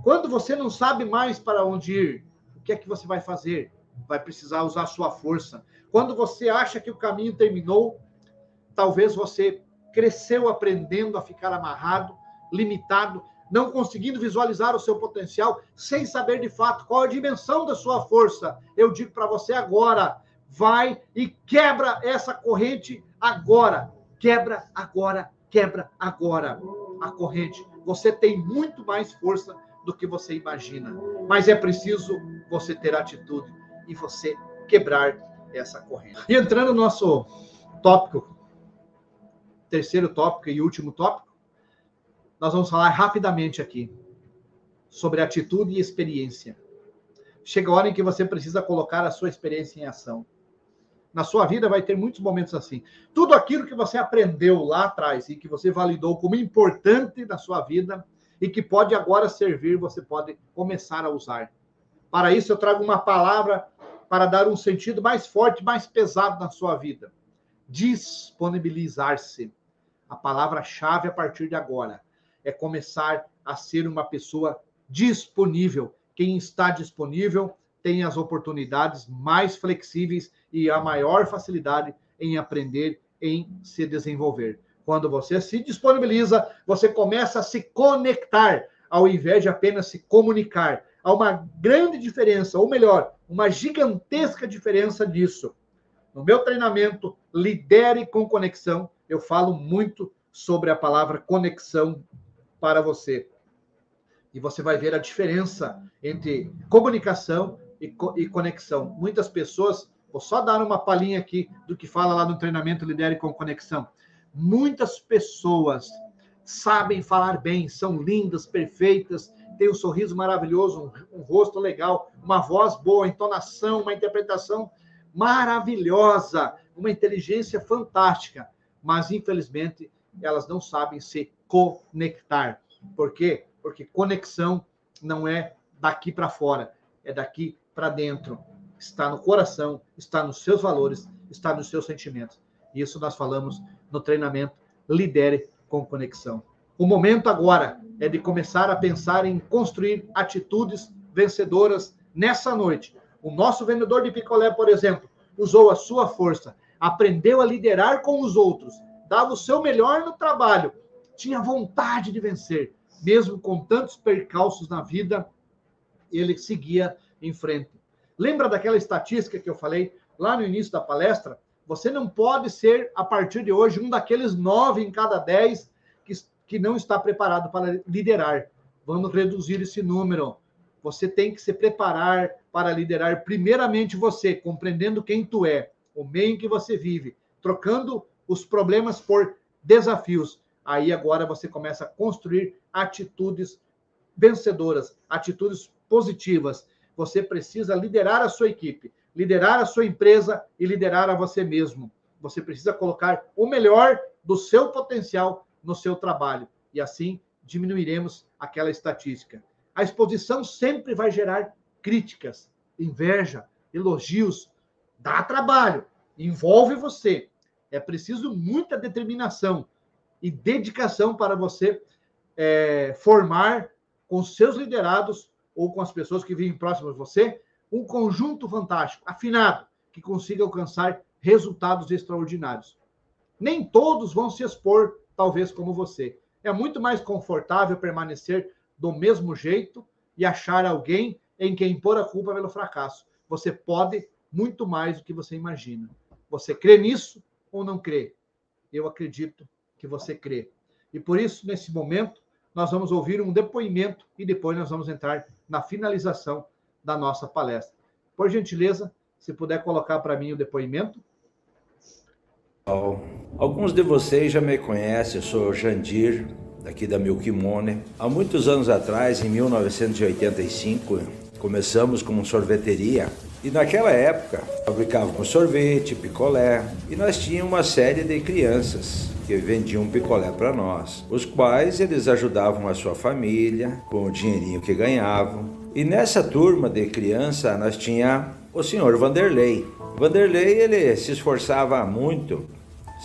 Quando você não sabe mais para onde ir, o que é que você vai fazer? Vai precisar usar sua força. Quando você acha que o caminho terminou, talvez você cresceu aprendendo a ficar amarrado, limitado, não conseguindo visualizar o seu potencial, sem saber de fato qual a dimensão da sua força. Eu digo para você agora, vai e quebra essa corrente agora. Quebra agora, quebra agora a corrente. Você tem muito mais força do que você imagina, mas é preciso você ter atitude e você quebrar essa corrente. E entrando no nosso tópico, terceiro tópico e último tópico, nós vamos falar rapidamente aqui sobre atitude e experiência. Chega a hora em que você precisa colocar a sua experiência em ação. Na sua vida vai ter muitos momentos assim. Tudo aquilo que você aprendeu lá atrás e que você validou como importante na sua vida e que pode agora servir, você pode começar a usar. Para isso, eu trago uma palavra para dar um sentido mais forte, mais pesado na sua vida. Disponibilizar-se. A palavra-chave a partir de agora é começar a ser uma pessoa disponível. Quem está disponível tem as oportunidades mais flexíveis e a maior facilidade em aprender, em se desenvolver. Quando você se disponibiliza, você começa a se conectar, ao invés de apenas se comunicar. Há uma grande diferença, ou melhor, uma gigantesca diferença disso. No meu treinamento, Lidere com Conexão, eu falo muito sobre a palavra conexão para você. E você vai ver a diferença entre comunicação e, co e conexão. Muitas pessoas, vou só dar uma palhinha aqui do que fala lá no treinamento Lidere com Conexão. Muitas pessoas sabem falar bem, são lindas, perfeitas, têm um sorriso maravilhoso, um, um rosto legal, uma voz boa, entonação, uma interpretação maravilhosa, uma inteligência fantástica, mas infelizmente elas não sabem se conectar. Por quê? Porque conexão não é daqui para fora, é daqui para dentro. Está no coração, está nos seus valores, está nos seus sentimentos. Isso nós falamos no treinamento Lidere com Conexão. O momento agora é de começar a pensar em construir atitudes vencedoras nessa noite. O nosso vendedor de picolé, por exemplo, usou a sua força, aprendeu a liderar com os outros, dava o seu melhor no trabalho, tinha vontade de vencer, mesmo com tantos percalços na vida, ele seguia em frente. Lembra daquela estatística que eu falei lá no início da palestra? Você não pode ser, a partir de hoje, um daqueles nove em cada dez que, que não está preparado para liderar. Vamos reduzir esse número. Você tem que se preparar para liderar primeiramente você, compreendendo quem tu é, o meio em que você vive, trocando os problemas por desafios. Aí agora você começa a construir atitudes vencedoras, atitudes positivas. Você precisa liderar a sua equipe, liderar a sua empresa e liderar a você mesmo. Você precisa colocar o melhor do seu potencial no seu trabalho e assim diminuiremos aquela estatística. A exposição sempre vai gerar críticas, inveja, elogios, dá trabalho, envolve você. É preciso muita determinação e dedicação para você é, formar com seus liderados ou com as pessoas que vivem próximas de você um conjunto fantástico, afinado, que consiga alcançar resultados extraordinários. Nem todos vão se expor, talvez como você. É muito mais confortável permanecer do mesmo jeito e achar alguém em quem pôr a culpa pelo fracasso. Você pode muito mais do que você imagina. Você crê nisso ou não crê? Eu acredito que você crê. E por isso, nesse momento, nós vamos ouvir um depoimento e depois nós vamos entrar na finalização da nossa palestra. Por gentileza, se puder colocar para mim o depoimento. Alguns de vocês já me conhecem, eu sou Jandir, daqui da Milkimone. Há muitos anos atrás, em 1985, começamos como sorveteria e naquela época fabricávamos sorvete, picolé e nós tínhamos uma série de crianças que vendiam picolé para nós, os quais eles ajudavam a sua família com o dinheirinho que ganhavam. E nessa turma de criança nós tinha o senhor Vanderlei. Vanderlei ele se esforçava muito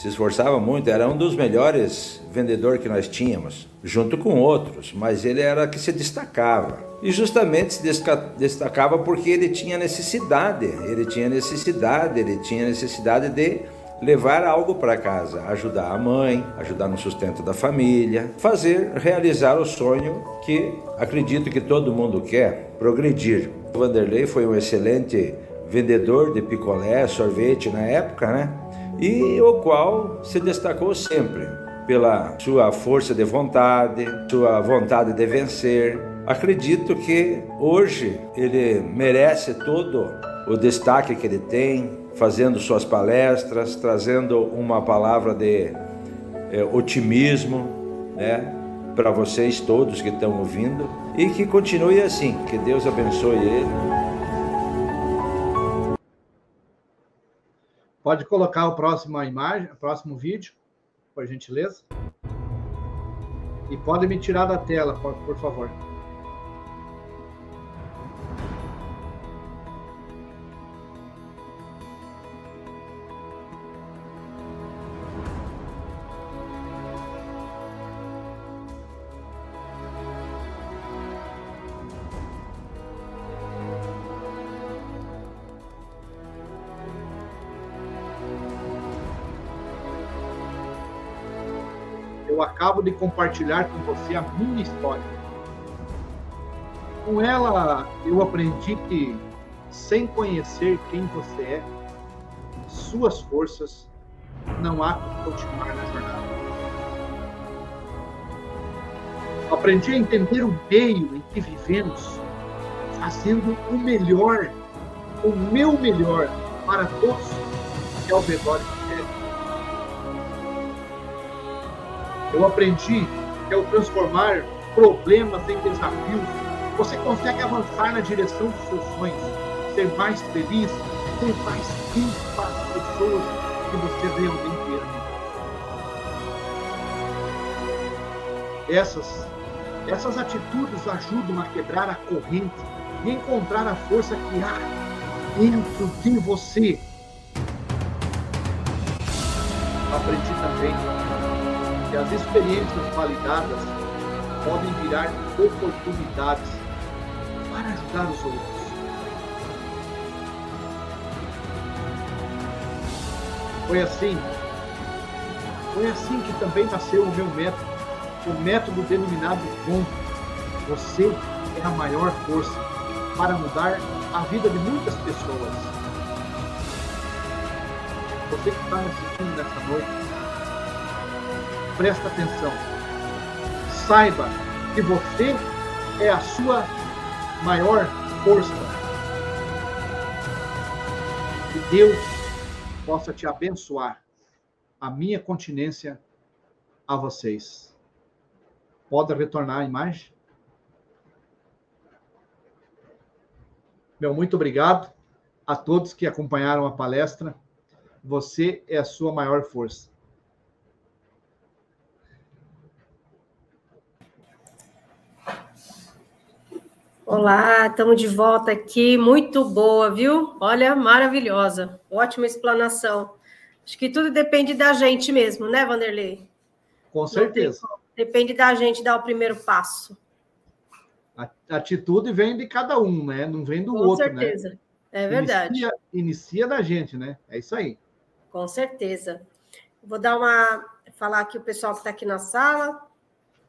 se esforçava muito, era um dos melhores vendedores que nós tínhamos, junto com outros, mas ele era que se destacava. E justamente se destacava porque ele tinha necessidade, ele tinha necessidade, ele tinha necessidade de levar algo para casa, ajudar a mãe, ajudar no sustento da família, fazer realizar o sonho que acredito que todo mundo quer, progredir. O Vanderlei foi um excelente vendedor de picolé, sorvete na época, né? E o qual se destacou sempre pela sua força de vontade, sua vontade de vencer. Acredito que hoje ele merece todo o destaque que ele tem, fazendo suas palestras, trazendo uma palavra de é, otimismo, né, para vocês todos que estão ouvindo e que continue assim. Que Deus abençoe ele. Pode colocar o próximo imagem, o próximo vídeo, por gentileza. E pode me tirar da tela, por, por favor. Compartilhar com você a minha história. Com ela, eu aprendi que, sem conhecer quem você é, suas forças, não há como continuar na jornada. Aprendi a entender o meio em que vivemos, fazendo o melhor, o meu melhor para todos que ao redor Eu aprendi que ao transformar problemas em desafios, você consegue avançar na direção dos seus sonhos, ser mais feliz, ser mais feliz para as pessoas que você realmente ama. Essas, essas atitudes ajudam a quebrar a corrente e encontrar a força que há dentro de você. Aprendi também as experiências validadas podem virar oportunidades para ajudar os outros. Foi assim, foi assim que também nasceu o meu método, o método denominado VOM. Você é a maior força para mudar a vida de muitas pessoas. Você que está me assistindo nessa noite, presta atenção. Saiba que você é a sua maior força. Que Deus possa te abençoar. A minha continência a vocês. Pode retornar a imagem? Meu muito obrigado a todos que acompanharam a palestra. Você é a sua maior força. Olá, estamos de volta aqui, muito boa, viu? Olha, maravilhosa, ótima explanação. Acho que tudo depende da gente mesmo, né, Vanderlei? Com certeza. Depende da gente dar o primeiro passo. A atitude vem de cada um, né? Não vem do Com outro, né? Com certeza, é verdade. Inicia, inicia da gente, né? É isso aí. Com certeza. Vou dar uma falar aqui o pessoal que está aqui na sala.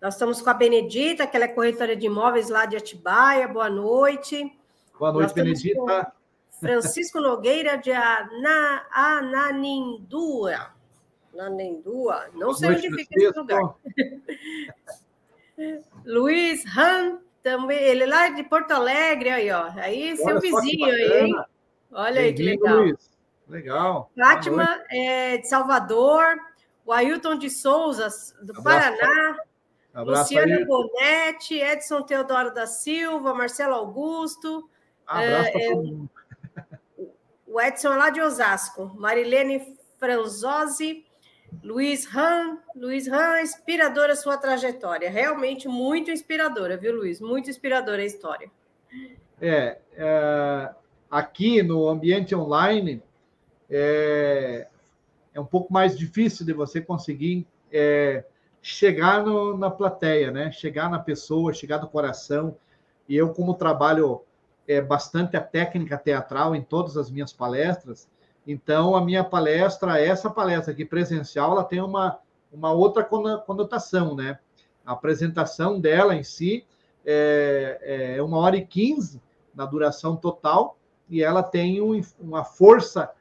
Nós estamos com a Benedita, que ela é corretora de imóveis lá de Atibaia. Boa noite. Boa noite, Benedita. Francisco Nogueira de Ana, Ananindua. Ananindua. Não Boa sei noite, onde fica esse lugar. <laughs> Luiz Han, também, ele lá de Porto Alegre, aí, ó. Aí, seu vizinho aí, hein? Olha aí que legal. Luiz. Legal. Fátima é, de Salvador, o Ailton de Souza, do Abraço, Paraná. Abraço Luciana aí. Bonetti, Edson Teodoro da Silva, Marcelo Augusto. Abraço é, todo mundo. O Edson é lá de Osasco. Marilene Franzosi, Luiz Ram. Luiz Ram, inspiradora sua trajetória. Realmente muito inspiradora, viu, Luiz? Muito inspiradora a história. É, é aqui no ambiente online é, é um pouco mais difícil de você conseguir é, chegar no, na plateia, né? Chegar na pessoa, chegar no coração. E eu, como trabalho é, bastante a técnica teatral em todas as minhas palestras, então a minha palestra, essa palestra aqui presencial, ela tem uma, uma outra conotação, né? A apresentação dela em si é, é uma hora e quinze na duração total e ela tem um, uma força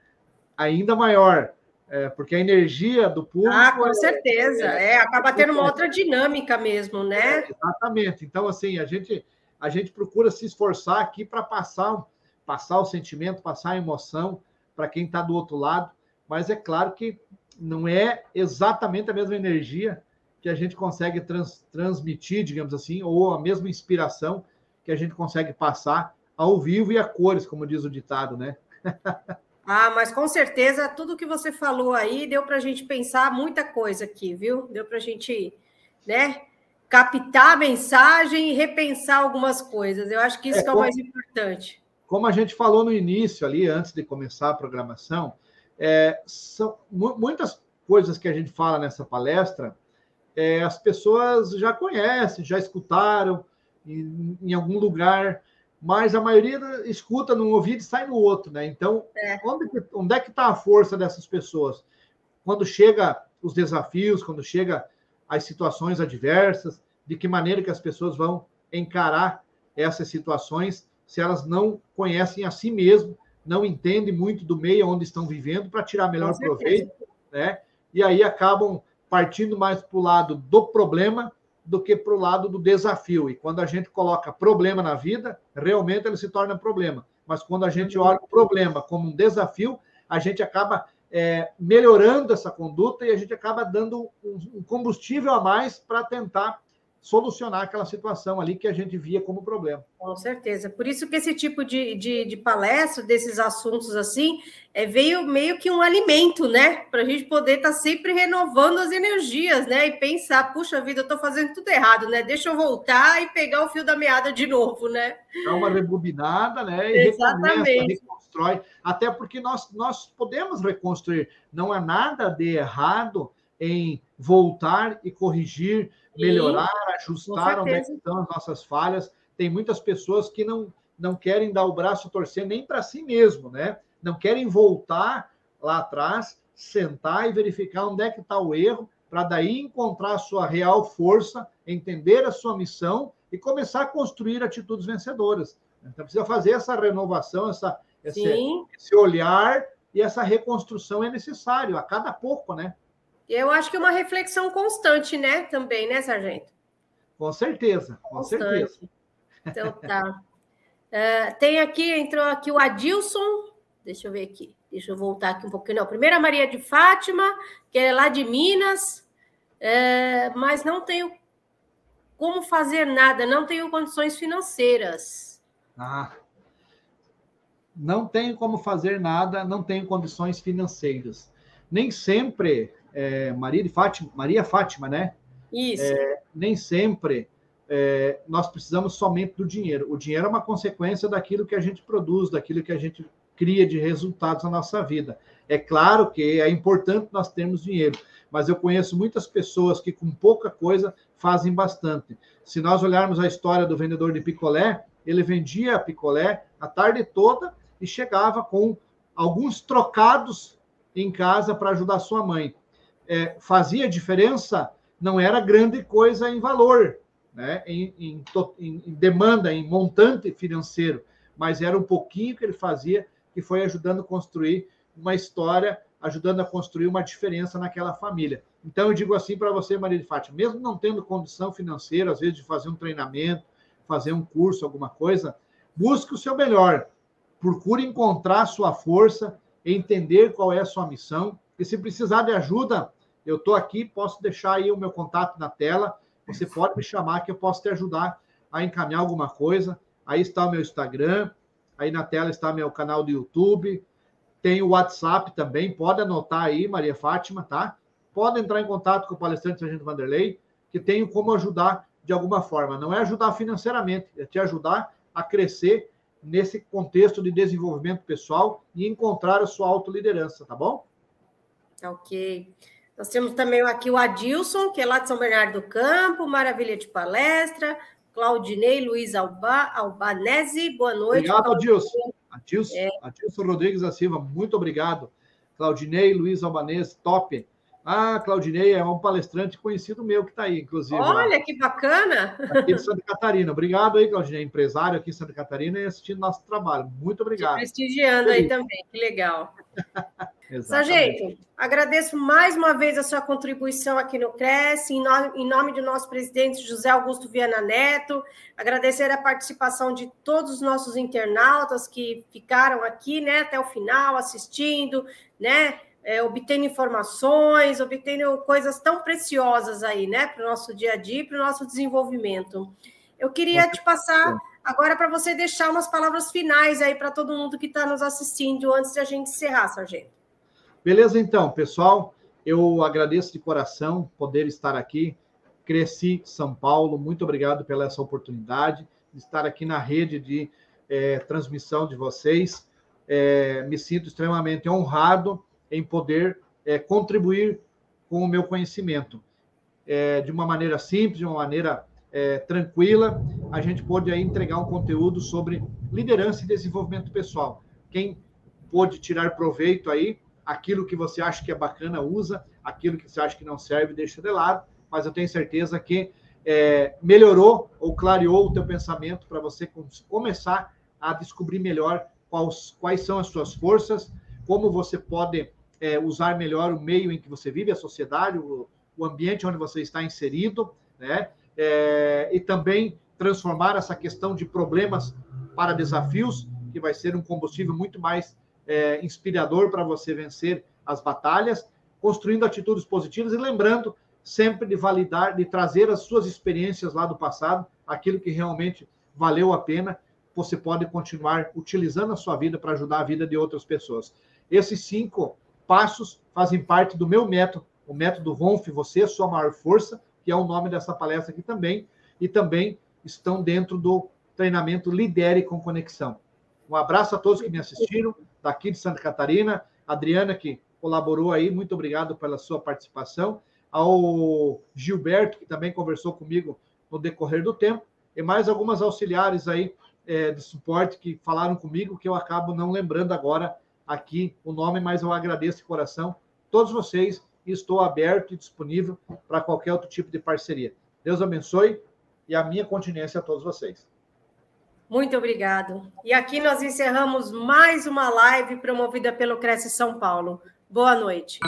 ainda maior, é, porque a energia do público. Ah, com certeza. É, é acaba tendo uma outra dinâmica mesmo, né? É, exatamente. Então, assim, a gente, a gente procura se esforçar aqui para passar, passar o sentimento, passar a emoção para quem está do outro lado. Mas é claro que não é exatamente a mesma energia que a gente consegue trans, transmitir, digamos assim, ou a mesma inspiração que a gente consegue passar ao vivo e a cores, como diz o ditado, né? <laughs> Ah, mas com certeza tudo que você falou aí deu para a gente pensar muita coisa aqui, viu? Deu para a gente, né, captar a mensagem e repensar algumas coisas. Eu acho que isso é, que é o mais importante. Como a gente falou no início ali, antes de começar a programação, é, são muitas coisas que a gente fala nessa palestra, é, as pessoas já conhecem, já escutaram em, em algum lugar mas a maioria escuta num ouvido e sai no outro, né? Então, é. Onde, onde é que está a força dessas pessoas? Quando chega os desafios, quando chega as situações adversas, de que maneira que as pessoas vão encarar essas situações se elas não conhecem a si mesmo, não entendem muito do meio onde estão vivendo para tirar melhor proveito, né? E aí acabam partindo mais para o lado do problema do que para o lado do desafio. E quando a gente coloca problema na vida, realmente ele se torna problema. Mas quando a gente olha o problema como um desafio, a gente acaba é, melhorando essa conduta e a gente acaba dando um, combustível a mais para tentar solucionar aquela situação ali que a gente via como problema. Com certeza. Por isso que esse tipo de, de, de palestra, desses assuntos assim, é, veio meio que um alimento, né? Para a gente poder estar tá sempre renovando as energias, né? E pensar, puxa vida, eu estou fazendo tudo errado, né? Deixa eu voltar e pegar o fio da meada de novo, né? Dá uma rebobinada, né? E Exatamente. reconstrói. Até porque nós, nós podemos reconstruir. Não há nada de errado em voltar e corrigir, melhorar, ajustar onde é estão as nossas falhas. Tem muitas pessoas que não, não querem dar o braço torcer nem para si mesmo, né? Não querem voltar lá atrás, sentar e verificar onde é que está o erro, para daí encontrar a sua real força, entender a sua missão e começar a construir atitudes vencedoras. Então precisa fazer essa renovação, essa, esse, esse olhar e essa reconstrução é necessário a cada pouco, né? Eu acho que é uma reflexão constante, né? Também, né, Sargento? Com certeza, com constante. certeza. Então tá. Uh, tem aqui, entrou aqui o Adilson. Deixa eu ver aqui. Deixa eu voltar aqui um pouquinho. Não, primeira Maria de Fátima, que é lá de Minas, uh, mas não tenho como fazer nada, não tenho condições financeiras. Ah, não tenho como fazer nada, não tenho condições financeiras. Nem sempre é, Maria de Fátima, Maria Fátima, né? Isso. É, nem sempre é, nós precisamos somente do dinheiro. O dinheiro é uma consequência daquilo que a gente produz, daquilo que a gente cria de resultados na nossa vida. É claro que é importante nós termos dinheiro, mas eu conheço muitas pessoas que com pouca coisa fazem bastante. Se nós olharmos a história do vendedor de picolé, ele vendia picolé a tarde toda e chegava com alguns trocados em casa para ajudar sua mãe é, fazia diferença não era grande coisa em valor, né? Em, em, em, demanda, em montante financeiro, mas era um pouquinho que ele fazia que foi ajudando a construir uma história, ajudando a construir uma diferença naquela família. Então, eu digo assim para você, Maria de Fátima, mesmo não tendo condição financeira, às vezes, de fazer um treinamento, fazer um curso, alguma coisa, busque o seu melhor. Procure encontrar a sua força, entender qual é a sua missão. E se precisar de ajuda, eu estou aqui, posso deixar aí o meu contato na tela. Você pode me chamar que eu posso te ajudar a encaminhar alguma coisa. Aí está o meu Instagram, aí na tela está meu canal do YouTube. Tem o WhatsApp também, pode anotar aí, Maria Fátima, tá? Pode entrar em contato com o palestrante Sargento Vanderlei, que tenho como ajudar de alguma forma. Não é ajudar financeiramente, é te ajudar a crescer nesse contexto de desenvolvimento pessoal e encontrar a sua autoliderança, tá bom? Ok. Nós temos também aqui o Adilson, que é lá de São Bernardo do Campo, maravilha de palestra. Claudinei Luiz Alba, Albanese, boa noite. Obrigado, Adilson. Adilson, é. Adilson Rodrigues da Silva, muito obrigado. Claudinei Luiz Albanese, top. Ah, Claudinei é um palestrante conhecido meu que está aí, inclusive. Olha, lá. que bacana! Aqui de Santa Catarina. Obrigado aí, Claudinei, empresário aqui em Santa Catarina e assistindo nosso trabalho. Muito obrigado. Te prestigiando aí também, que legal. <laughs> Sargento, agradeço mais uma vez a sua contribuição aqui no Cresce, em nome, em nome do nosso presidente José Augusto Viana Neto, agradecer a participação de todos os nossos internautas que ficaram aqui né, até o final, assistindo, né, é, obtendo informações, obtendo coisas tão preciosas aí, né, para o nosso dia a dia, para o nosso desenvolvimento. Eu queria te passar agora para você deixar umas palavras finais aí para todo mundo que está nos assistindo antes de a gente encerrar, Sargento. Beleza, então, pessoal. Eu agradeço de coração poder estar aqui. Cresci São Paulo. Muito obrigado pela essa oportunidade de estar aqui na rede de é, transmissão de vocês. É, me sinto extremamente honrado em poder é, contribuir com o meu conhecimento. De uma maneira simples, de uma maneira tranquila, a gente pode aí entregar um conteúdo sobre liderança e desenvolvimento pessoal. Quem pôde tirar proveito aí, aquilo que você acha que é bacana, usa, aquilo que você acha que não serve, deixa de lado. mas eu tenho certeza que é, melhorou ou clareou o teu pensamento para você começar a descobrir melhor quais, quais são as suas forças, como você pode é, usar melhor o meio em que você vive, a sociedade, o, o ambiente onde você está inserido, né? É, e também transformar essa questão de problemas para desafios, que vai ser um combustível muito mais é, inspirador para você vencer as batalhas, construindo atitudes positivas e lembrando sempre de validar, de trazer as suas experiências lá do passado, aquilo que realmente valeu a pena, você pode continuar utilizando a sua vida para ajudar a vida de outras pessoas. Esses cinco passos fazem parte do meu método, o método VONF, você, sua maior força, que é o nome dessa palestra aqui também, e também estão dentro do treinamento Lidere com Conexão. Um abraço a todos que me assistiram, daqui de Santa Catarina, Adriana, que colaborou aí, muito obrigado pela sua participação, ao Gilberto, que também conversou comigo no decorrer do tempo, e mais algumas auxiliares aí é, de suporte que falaram comigo, que eu acabo não lembrando agora aqui o nome, mas eu agradeço de coração todos vocês e estou aberto e disponível para qualquer outro tipo de parceria. Deus abençoe e a minha continência a todos vocês. Muito obrigado. E aqui nós encerramos mais uma live promovida pelo Cresce São Paulo. Boa noite.